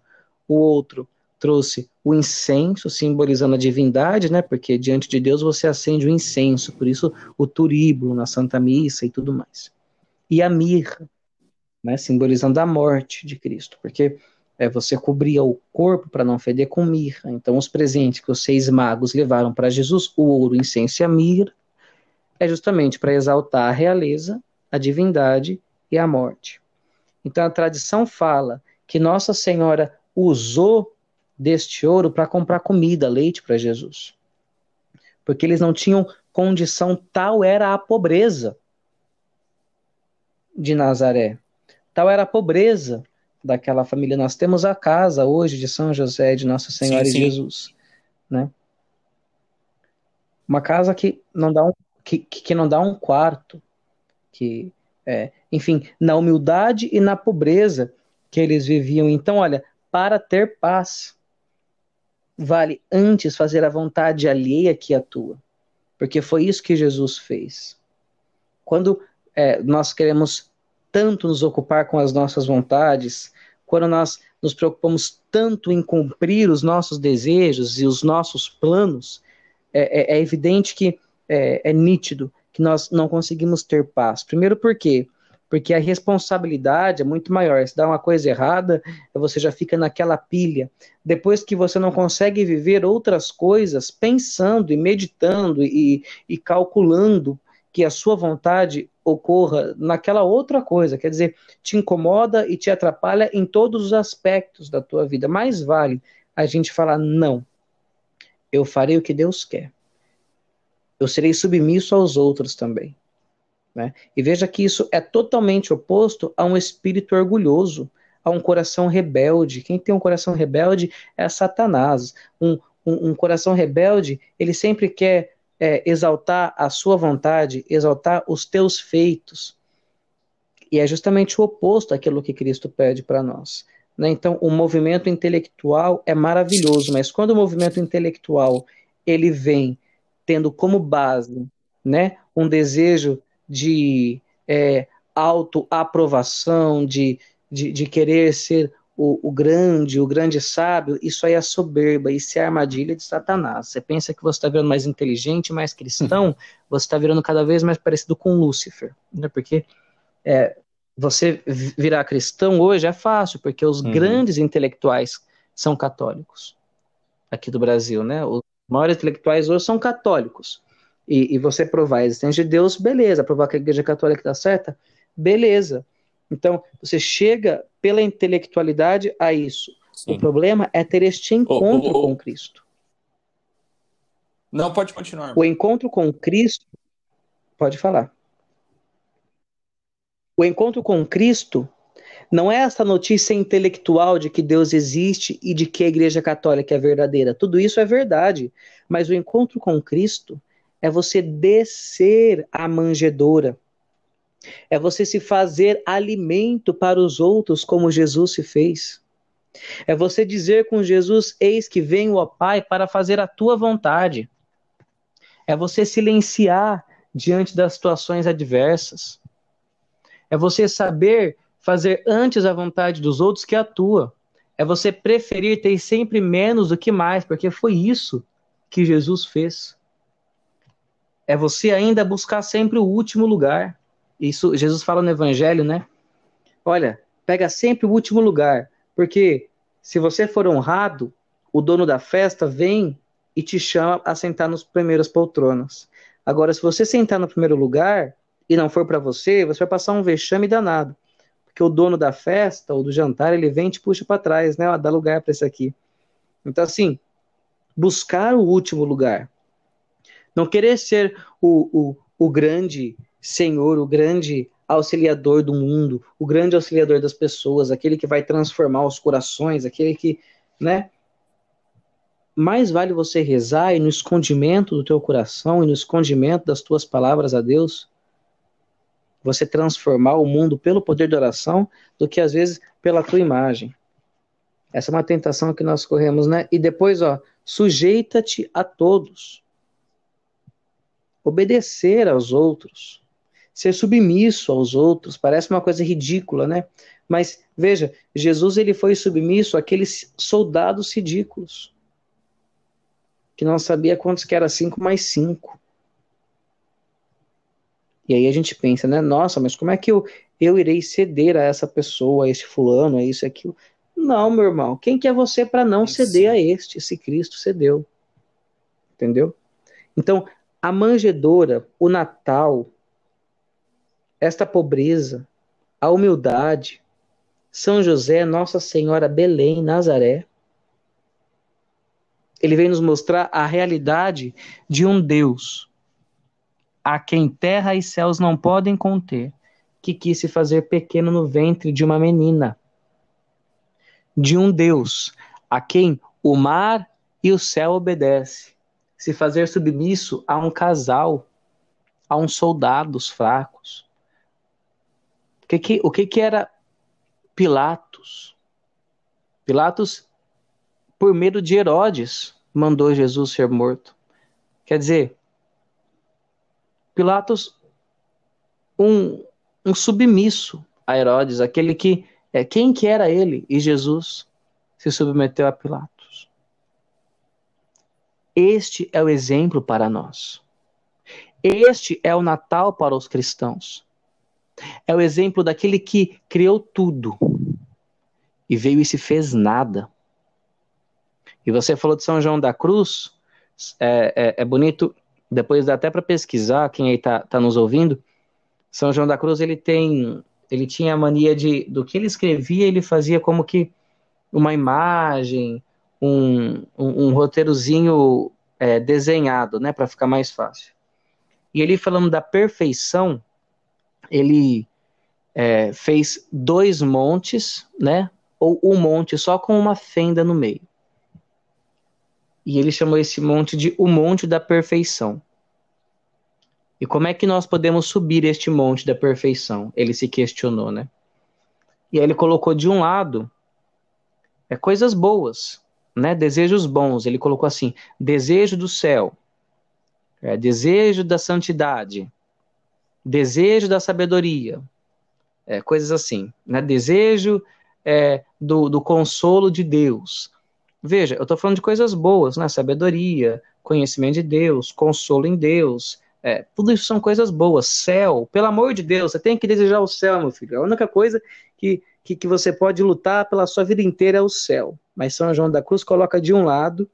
o outro trouxe o incenso, simbolizando a divindade, né? Porque diante de Deus você acende o incenso, por isso o turíbulo na Santa Missa e tudo mais. E a mirra, né? Simbolizando a morte de Cristo, porque é, você cobria o corpo para não feder com mirra. Então, os presentes que os seis magos levaram para Jesus, o ouro, o incenso e a mirra, é justamente para exaltar a realeza, a divindade e a morte. Então, a tradição fala que Nossa Senhora usou deste ouro para comprar comida, leite para Jesus. Porque eles não tinham condição, tal era a pobreza de Nazaré. Tal era a pobreza daquela família. Nós temos a casa hoje de São José de Nossa Senhora sim, sim. Jesus, né? Uma casa que não dá um que, que não dá um quarto, que é, enfim, na humildade e na pobreza que eles viviam. Então, olha, para ter paz, vale antes fazer a vontade alheia que a tua, porque foi isso que Jesus fez. Quando é, nós queremos tanto nos ocupar com as nossas vontades, quando nós nos preocupamos tanto em cumprir os nossos desejos e os nossos planos, é, é, é evidente que é, é, nítido que nós não conseguimos ter paz. Primeiro, por quê? Porque a responsabilidade é muito maior. Se dá uma coisa errada, você já fica naquela pilha. Depois que você não consegue viver outras coisas, pensando e meditando e, e calculando que a sua vontade ocorra naquela outra coisa, quer dizer, te incomoda e te atrapalha em todos os aspectos da tua vida. Mais vale a gente falar não. Eu farei o que Deus quer. Eu serei submisso aos outros também. Né? E veja que isso é totalmente oposto a um espírito orgulhoso, a um coração rebelde. Quem tem um coração rebelde é Satanás. Um, um, um coração rebelde, ele sempre quer é, exaltar a sua vontade, exaltar os teus feitos. E é justamente o oposto àquilo que Cristo pede para nós. Né? Então, o movimento intelectual é maravilhoso, mas quando o movimento intelectual ele vem tendo como base né, um desejo de é, autoaprovação, de, de, de querer ser o, o, grande, o grande sábio, isso aí é soberba, isso é armadilha de Satanás. Você pensa que você está virando mais inteligente, mais cristão, uhum. você está virando cada vez mais parecido com Lúcifer, né? Porque é, você virar cristão hoje é fácil, porque os uhum. grandes intelectuais são católicos aqui do Brasil, né? Os maiores intelectuais hoje são católicos. E, e você provar a existência de Deus, beleza. Provar que a Igreja Católica está certa, beleza. Então, você chega pela intelectualidade a isso. Sim. O problema é ter este encontro oh, oh, oh. com Cristo. Não, pode continuar. O encontro com Cristo. Pode falar. O encontro com Cristo Não é essa notícia intelectual de que Deus existe e de que a Igreja Católica é verdadeira. Tudo isso é verdade. Mas o encontro com Cristo é você descer a manjedoura. É você se fazer alimento para os outros, como Jesus se fez. É você dizer com Jesus: Eis que venho, ó Pai, para fazer a tua vontade. É você silenciar diante das situações adversas. É você saber fazer antes a vontade dos outros que a tua. É você preferir ter sempre menos do que mais, porque foi isso que Jesus fez. É você ainda buscar sempre o último lugar. Isso Jesus fala no evangelho, né? Olha, pega sempre o último lugar, porque se você for honrado, o dono da festa vem e te chama a sentar nos primeiros poltronas. Agora, se você sentar no primeiro lugar e não for para você, você vai passar um vexame danado. Porque o dono da festa ou do jantar, ele vem e te puxa para trás, né? Dá lugar para esse aqui. Então, assim, buscar o último lugar. Não querer ser o, o, o grande senhor, o grande auxiliador do mundo, o grande auxiliador das pessoas, aquele que vai transformar os corações, aquele que, né? Mais vale você rezar e no escondimento do teu coração e no escondimento das tuas palavras a Deus, você transformar o mundo pelo poder da oração, do que às vezes pela tua imagem. Essa é uma tentação que nós corremos, né? E depois, ó, sujeita-te a todos. Obedecer aos outros ser submisso aos outros. Parece uma coisa ridícula, né? Mas veja, Jesus ele foi submisso àqueles soldados ridículos que não sabia quantos que era cinco mais cinco. E aí a gente pensa, né? Nossa, mas como é que eu, eu irei ceder a essa pessoa, a esse fulano, a isso e aquilo? Não, meu irmão. Quem que é você para não ceder a este? Esse Cristo cedeu. Entendeu? Então, a manjedora, o Natal, esta pobreza, a humildade, São José, Nossa Senhora, Belém, Nazaré. Ele vem nos mostrar a realidade de um Deus a quem terra e céus não podem conter, que quis se fazer pequeno no ventre de uma menina. De um Deus a quem o mar e o céu obedecem, se fazer submisso a um casal, a uns soldados fracos, o que, que, o que, que era Pilatos? Pilatos, por medo de Herodes, mandou Jesus ser morto. Quer dizer, Pilatos, um, um submisso a Herodes, aquele que é quem que era ele e Jesus se submeteu a Pilatos. Este é o exemplo para nós. Este é o Natal para os cristãos. É o exemplo daquele que criou tudo e veio e se fez nada. E você falou de São João da Cruz, é, é, é bonito, depois dá até para pesquisar, quem aí está tá nos ouvindo. São João da Cruz, ele tem, ele tinha a mania de, do que ele escrevia, ele fazia como que uma imagem, um, um, um roteirozinho é, desenhado, né, para ficar mais fácil. E ele falando da perfeição, ele é, fez dois montes, né? Ou um monte só com uma fenda no meio. E ele chamou esse monte de o Monte da Perfeição. E como é que nós podemos subir este monte da perfeição? Ele se questionou, né? E aí ele colocou de um lado é coisas boas, né? Desejos bons. Ele colocou assim: desejo do céu, é, desejo da santidade, desejo da sabedoria, é, coisas assim, né? Desejo é, do, do consolo de Deus. Veja, eu estou falando de coisas boas, né? Sabedoria, conhecimento de Deus, consolo em Deus, é, tudo isso são coisas boas. Céu, pelo amor de Deus, você tem que desejar o céu, meu filho. A única coisa que, que, que você pode lutar pela sua vida inteira é o céu. Mas São João da Cruz coloca de um lado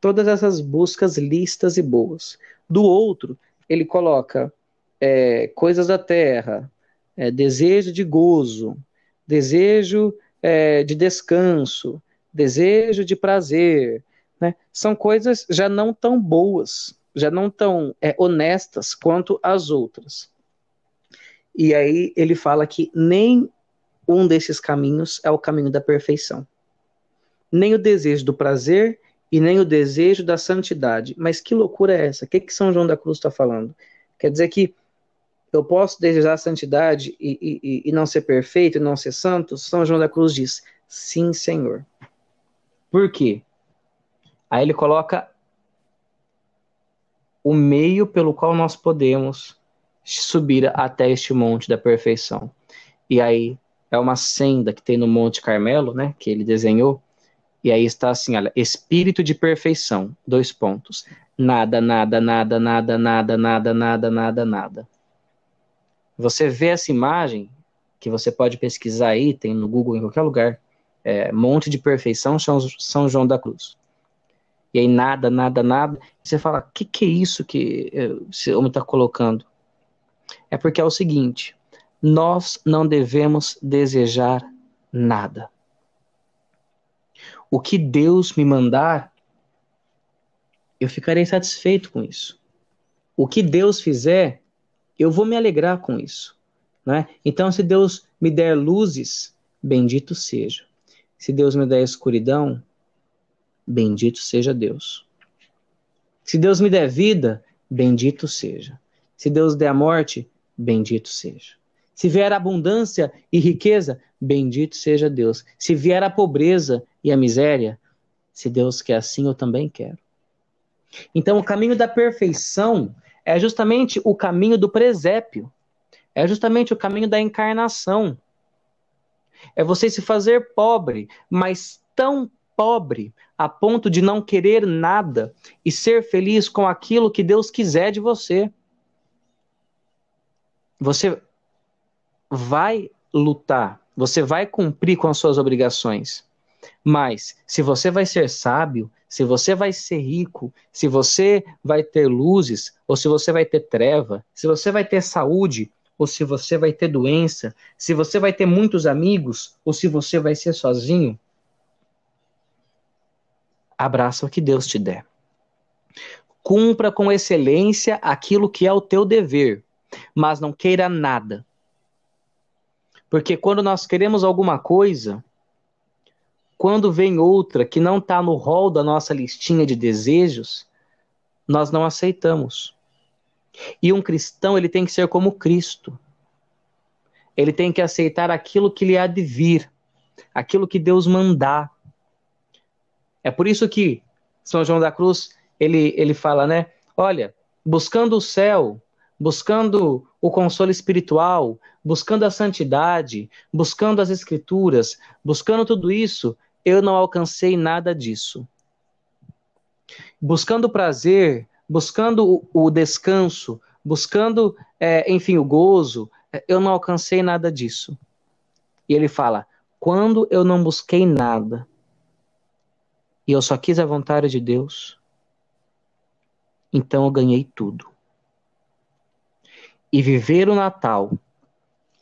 todas essas buscas listas e boas. Do outro, ele coloca é, coisas da terra, é, desejo de gozo, desejo é, de descanso, desejo de prazer, né? são coisas já não tão boas, já não tão é, honestas quanto as outras. E aí ele fala que nem um desses caminhos é o caminho da perfeição. Nem o desejo do prazer e nem o desejo da santidade. Mas que loucura é essa? O que, que São João da Cruz está falando? Quer dizer que eu posso desejar a santidade e, e, e não ser perfeito e não ser santo? São João da Cruz diz: sim, Senhor. Por quê? Aí ele coloca o meio pelo qual nós podemos subir até este monte da perfeição. E aí é uma senda que tem no Monte Carmelo, né, que ele desenhou. E aí está assim, olha, espírito de perfeição, dois pontos. Nada, nada, nada, nada, nada, nada, nada, nada, nada. Você vê essa imagem, que você pode pesquisar aí, tem no Google em qualquer lugar, é, Monte de Perfeição, São, São João da Cruz. E aí nada, nada, nada. Você fala, o que, que é isso que esse homem está colocando? É porque é o seguinte, nós não devemos desejar nada. O que Deus me mandar, eu ficarei satisfeito com isso. O que Deus fizer, eu vou me alegrar com isso. Né? Então, se Deus me der luzes, bendito seja. Se Deus me der escuridão, bendito seja Deus. Se Deus me der vida, bendito seja. Se Deus der a morte, bendito seja. Se vier abundância e riqueza, bendito seja Deus. Se vier a pobreza e a miséria, se Deus quer assim, eu também quero. Então, o caminho da perfeição é justamente o caminho do presépio. É justamente o caminho da encarnação. É você se fazer pobre, mas tão pobre a ponto de não querer nada e ser feliz com aquilo que Deus quiser de você. Você vai lutar, você vai cumprir com as suas obrigações. Mas se você vai ser sábio, se você vai ser rico, se você vai ter luzes, ou se você vai ter treva, se você vai ter saúde, ou se você vai ter doença, se você vai ter muitos amigos, ou se você vai ser sozinho, abraça o que Deus te der. Cumpra com excelência aquilo que é o teu dever, mas não queira nada. Porque quando nós queremos alguma coisa, quando vem outra que não está no rol da nossa listinha de desejos, nós não aceitamos. E um cristão, ele tem que ser como Cristo. Ele tem que aceitar aquilo que lhe há de vir, aquilo que Deus mandar. É por isso que São João da Cruz, ele, ele fala, né? Olha, buscando o céu, buscando o consolo espiritual, buscando a santidade, buscando as escrituras, buscando tudo isso, eu não alcancei nada disso. Buscando prazer, buscando o, descanso, buscando, é, enfim, o gozo, é, eu não alcancei nada disso. E ele fala: quando eu não busquei nada, e eu só quis a vontade de Deus, então eu ganhei tudo. E viver o Natal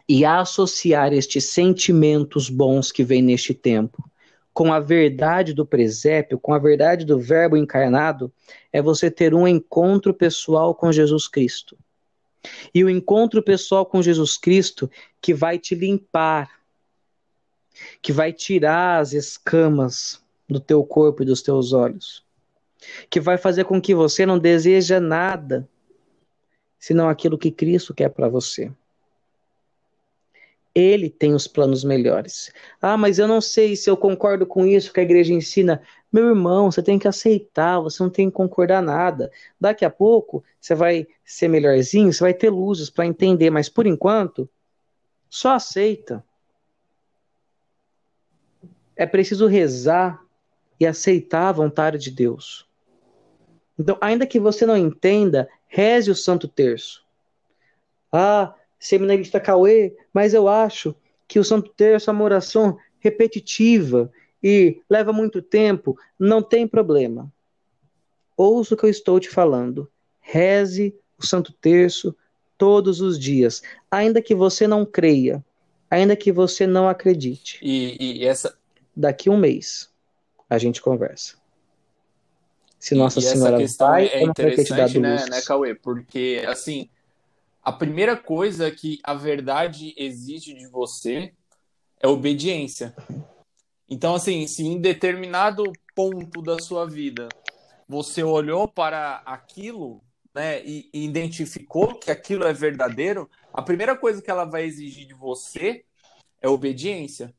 e associar estes sentimentos bons que vem neste tempo com a verdade do presépio, com a verdade do Verbo encarnado, é você ter um encontro pessoal com Jesus Cristo. E o encontro pessoal com Jesus Cristo que vai te limpar, que vai tirar as escamas do teu corpo e dos teus olhos, que vai fazer com que você não deseja nada senão aquilo que Cristo quer para você. Ele tem os planos melhores. Ah, mas eu não sei se eu concordo com isso que a igreja ensina. Meu irmão, você tem que aceitar, você não tem que concordar nada. Daqui a pouco você vai ser melhorzinho, você vai ter luzes para entender, mas por enquanto, só aceita. É preciso rezar e aceitar a vontade de Deus. Então, ainda que você não entenda, reze o Santo Terço. Ah, seminarista Cauê, mas eu acho que o Santo Terço é uma oração repetitiva e leva muito tempo. Não tem problema. Ouça o que eu estou te falando. Reze o Santo Terço todos os dias, ainda que você não creia, ainda que você não acredite. E, e essa. Daqui um mês a gente conversa. Se Nossa e Senhora essa questão vai, é interessante, né, né, Cauê? Porque, assim, a primeira coisa que a verdade exige de você é obediência. Então, assim, se em determinado ponto da sua vida você olhou para aquilo, né, e identificou que aquilo é verdadeiro, a primeira coisa que ela vai exigir de você é obediência.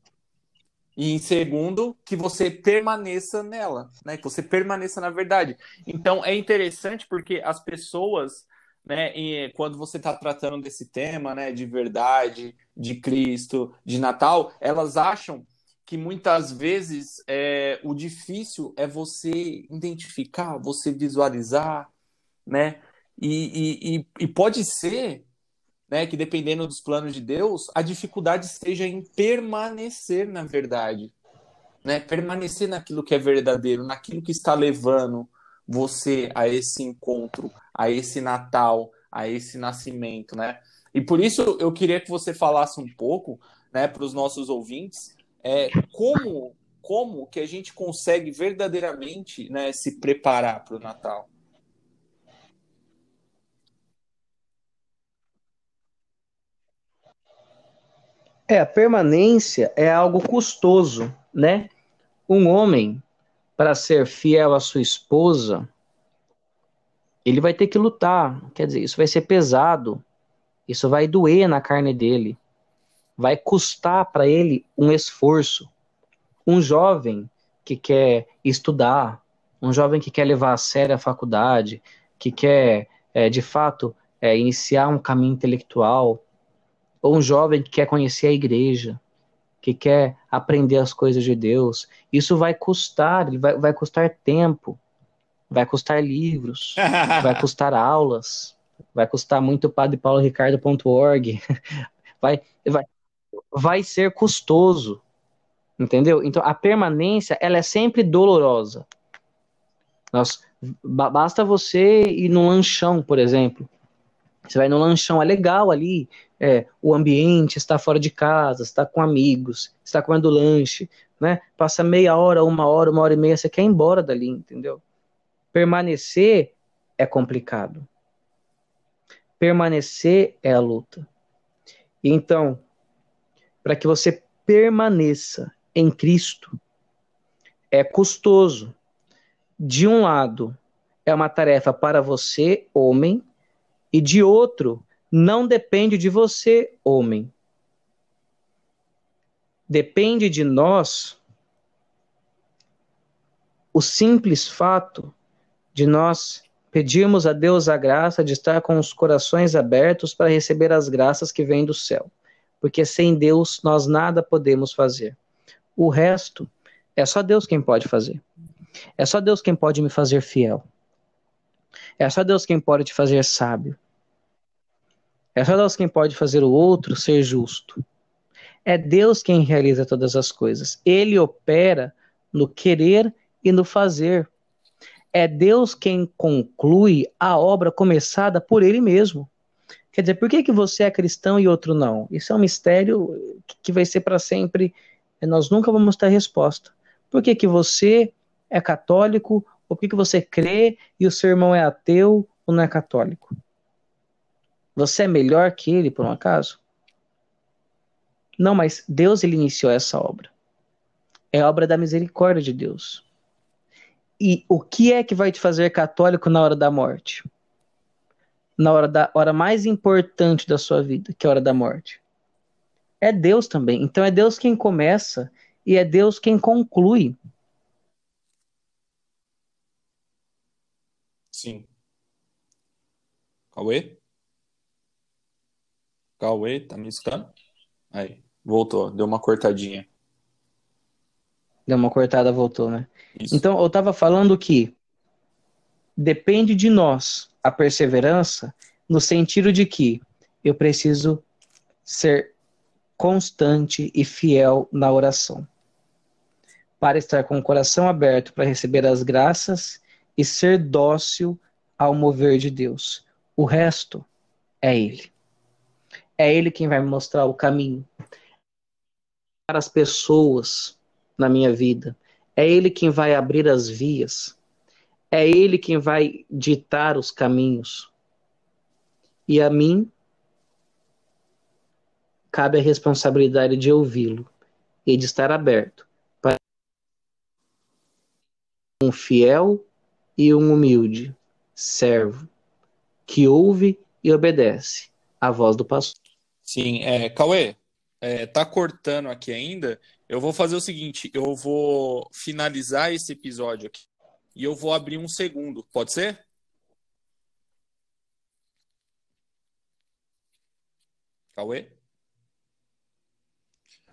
E em segundo, que você permaneça nela, né? Que você permaneça na verdade. Então é interessante porque as pessoas, né, quando você está tratando desse tema, né, de verdade, de Cristo, de Natal, elas acham que muitas vezes é, o difícil é você identificar, você visualizar, né? E, e, e pode ser né, que dependendo dos planos de Deus, a dificuldade esteja em permanecer na verdade, né? Permanecer naquilo que é verdadeiro, naquilo que está levando você a esse encontro, a esse Natal, a esse nascimento, né? E por isso eu queria que você falasse um pouco, né, para os nossos ouvintes, é, como como que a gente consegue verdadeiramente, né, se preparar para o Natal. É, a permanência é algo custoso, né? Um homem, para ser fiel à sua esposa, ele vai ter que lutar. Quer dizer, isso vai ser pesado. Isso vai doer na carne dele. Vai custar para ele um esforço. Um jovem que quer estudar, um jovem que quer levar a sério a faculdade, que quer, é, de fato, é, iniciar um caminho intelectual, ou um jovem que quer conhecer a igreja, que quer aprender as coisas de Deus, isso vai custar, vai, vai custar tempo, vai custar livros, vai custar aulas, vai custar muito padrepauloricardo.org, vai, vai, vai ser custoso, entendeu? Então a permanência ela é sempre dolorosa. Nós, basta você ir no lanchão, por exemplo. Você vai no lanchão, é legal ali, é, o ambiente, está fora de casa, está com amigos, está comendo lanche, né? Passa meia hora, uma hora, uma hora e meia, você quer ir embora dali, entendeu? Permanecer é complicado. Permanecer é a luta. Então, para que você permaneça em Cristo, é custoso. De um lado, é uma tarefa para você, homem, e de outro, não depende de você, homem. Depende de nós o simples fato de nós pedirmos a Deus a graça de estar com os corações abertos para receber as graças que vêm do céu. Porque sem Deus nós nada podemos fazer. O resto é só Deus quem pode fazer. É só Deus quem pode me fazer fiel. É só Deus quem pode te fazer sábio. É só Deus quem pode fazer o outro ser justo. É Deus quem realiza todas as coisas. Ele opera no querer e no fazer. É Deus quem conclui a obra começada por Ele mesmo. Quer dizer, por que, que você é cristão e outro não? Isso é um mistério que vai ser para sempre. Nós nunca vamos ter resposta. Por que, que você é católico? Ou por que, que você crê e o seu irmão é ateu ou não é católico? Você é melhor que ele, por um acaso? Não, mas Deus ele iniciou essa obra. É obra da misericórdia de Deus. E o que é que vai te fazer católico na hora da morte? Na hora da hora mais importante da sua vida, que é a hora da morte. É Deus também. Então é Deus quem começa e é Deus quem conclui. Sim. Cauê? Cauê, tá me escutando? Aí, voltou, deu uma cortadinha. Deu uma cortada, voltou, né? Isso. Então, eu tava falando que depende de nós a perseverança, no sentido de que eu preciso ser constante e fiel na oração, para estar com o coração aberto para receber as graças e ser dócil ao mover de Deus. O resto é Ele. É Ele quem vai me mostrar o caminho para as pessoas na minha vida. É Ele quem vai abrir as vias. É Ele quem vai ditar os caminhos. E a mim cabe a responsabilidade de ouvi-lo e de estar aberto para um fiel e um humilde servo que ouve e obedece a voz do pastor. Sim, é, Cauê, é, tá cortando aqui ainda. Eu vou fazer o seguinte: eu vou finalizar esse episódio aqui e eu vou abrir um segundo. Pode ser? Cauê?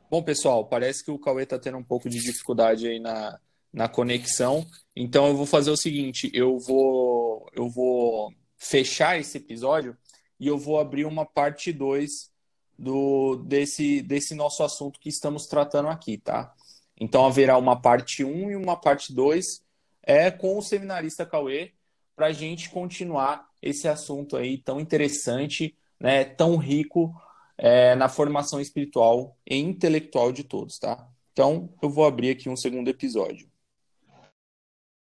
Bom, pessoal, parece que o Cauê está tendo um pouco de dificuldade aí na, na conexão. Então eu vou fazer o seguinte: eu vou, eu vou fechar esse episódio e eu vou abrir uma parte 2 do, desse, desse nosso assunto que estamos tratando aqui, tá? Então haverá uma parte 1 um e uma parte 2 é, com o seminarista Cauê para a gente continuar esse assunto aí tão interessante, né, tão rico é, na formação espiritual e intelectual de todos, tá? Então, eu vou abrir aqui um segundo episódio.